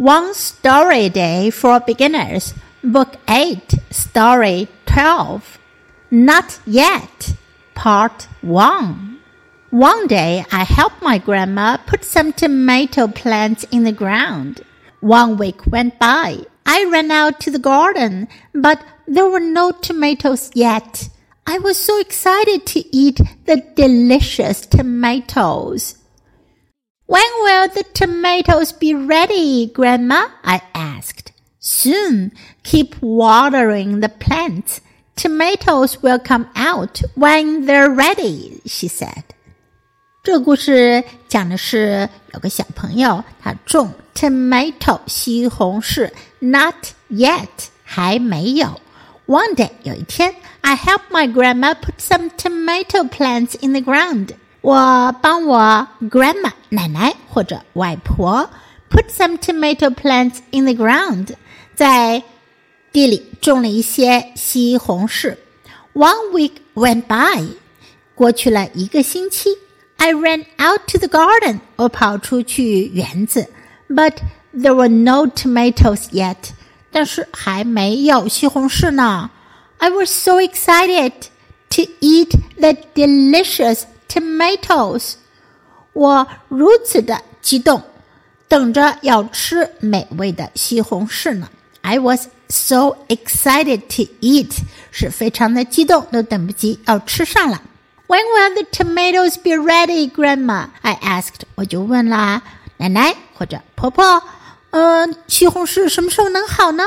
One Story Day for Beginners, Book 8, Story 12. Not Yet, Part 1. One day I helped my grandma put some tomato plants in the ground. One week went by. I ran out to the garden, but there were no tomatoes yet. I was so excited to eat the delicious tomatoes. When will the tomatoes be ready, Grandma? I asked. Soon. Keep watering the plants. Tomatoes will come out when they're ready, she said. 这个故事讲的是有个小朋友，他种 tomato 西红柿，not yet 还没有。One day 有一天，I helped my grandma put some tomato plants in the ground。 我帮我 grandma 奶奶或者外婆 put some tomato plants in the ground，在地里种了一些西红柿。One week went by，过去了一个星期。I ran out to the garden，我跑出去园子，but there were no tomatoes yet，但是还没有西红柿呢。I was so excited to eat the delicious tomatoes，我如此的激动，等着要吃美味的西红柿呢。I was so excited to eat，是非常的激动，都等不及要吃上了。When will the tomatoes be ready, Grandma? I asked，我就问啦，奶奶或者婆婆，嗯、呃，西红柿什么时候能好呢？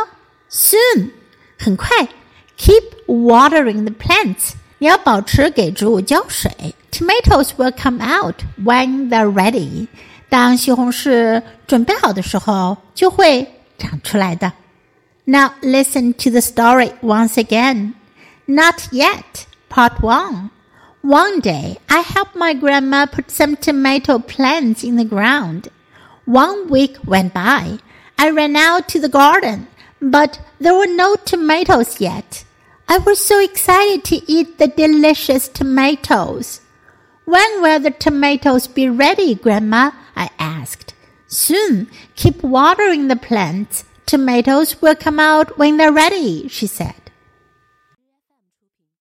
Soon，很快。Keep watering the plants，你要保持给植物浇水。 Tomatoes will come out when they're ready。当西红柿准备好的时候，就会长出来的。Now listen to the story once again. Not yet, part one. One day, I helped my grandma put some tomato plants in the ground. One week went by. I ran out to the garden, but there were no tomatoes yet. I was so excited to eat the delicious tomatoes. When will the tomatoes be ready, Grandma? I asked. Soon. Keep watering the plants. Tomatoes will come out when they're ready, she said.